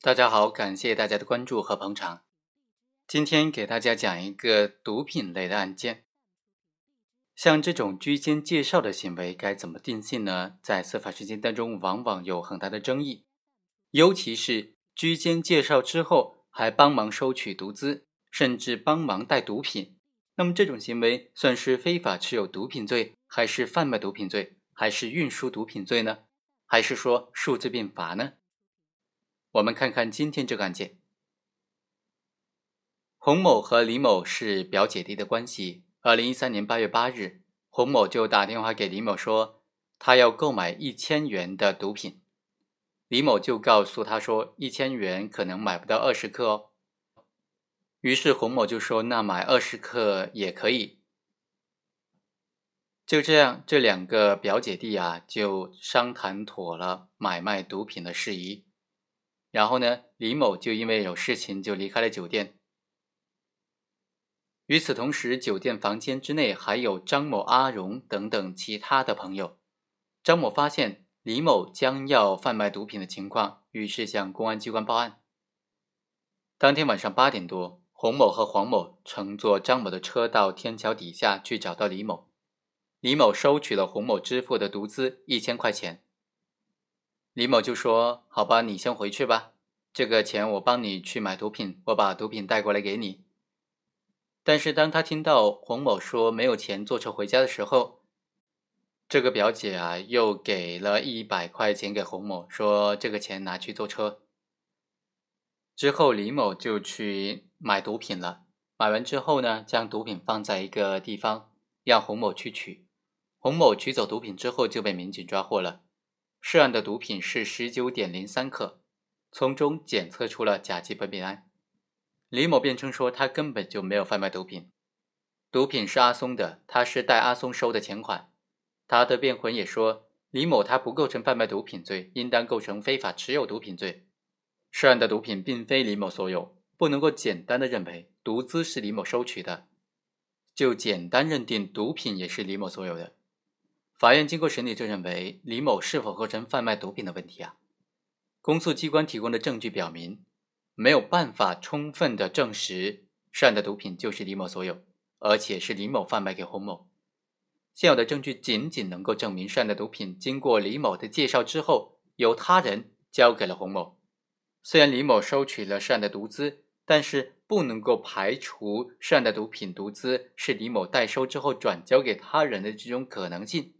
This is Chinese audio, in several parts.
大家好，感谢大家的关注和捧场。今天给大家讲一个毒品类的案件。像这种居间介绍的行为该怎么定性呢？在司法实践当中，往往有很大的争议。尤其是居间介绍之后，还帮忙收取毒资，甚至帮忙带毒品，那么这种行为算是非法持有毒品罪，还是贩卖毒品罪，还是运输毒品罪呢？还是说数罪并罚呢？我们看看今天这个案件，洪某和李某是表姐弟的关系。二零一三年八月八日，洪某就打电话给李某说，他要购买一千元的毒品。李某就告诉他说，一千元可能买不到二十克哦。于是洪某就说，那买二十克也可以。就这样，这两个表姐弟啊，就商谈妥了买卖毒品的事宜。然后呢，李某就因为有事情就离开了酒店。与此同时，酒店房间之内还有张某、阿荣等等其他的朋友。张某发现李某将要贩卖毒品的情况，于是向公安机关报案。当天晚上八点多，洪某和黄某乘坐张某的车到天桥底下去找到李某。李某收取了洪某支付的毒资一千块钱。李某就说：“好吧，你先回去吧，这个钱我帮你去买毒品，我把毒品带过来给你。”但是当他听到洪某说没有钱坐车回家的时候，这个表姐啊又给了一百块钱给洪某，说这个钱拿去坐车。之后李某就去买毒品了，买完之后呢，将毒品放在一个地方，让洪某去取。洪某取走毒品之后就被民警抓获了。涉案的毒品是十九点零三克，从中检测出了甲基苯丙胺。李某辩称说，他根本就没有贩卖毒品，毒品是阿松的，他是代阿松收的钱款。他的辩魂也说，李某他不构成贩卖毒品罪，应当构成非法持有毒品罪。涉案的毒品并非李某所有，不能够简单的认为毒资是李某收取的，就简单认定毒品也是李某所有的。法院经过审理，就认为李某是否构成贩卖毒品的问题啊？公诉机关提供的证据表明，没有办法充分的证实涉案的毒品就是李某所有，而且是李某贩卖给洪某。现有的证据仅仅能够证明涉案的毒品经过李某的介绍之后，由他人交给了洪某。虽然李某收取了涉案的毒资，但是不能够排除涉案的毒品毒资是李某代收之后转交给他人的这种可能性。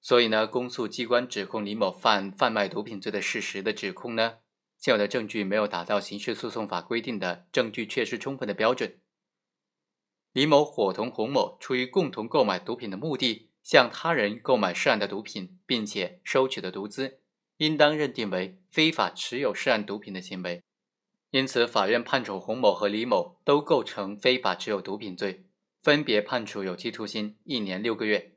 所以呢，公诉机关指控李某犯贩卖毒品罪的事实的指控呢，现有的证据没有达到刑事诉讼法规定的证据确实充分的标准。李某伙同洪某，出于共同购买毒品的目的，向他人购买涉案的毒品，并且收取的毒资，应当认定为非法持有涉案毒品的行为。因此，法院判处洪某和李某都构成非法持有毒品罪，分别判处有期徒刑一年六个月。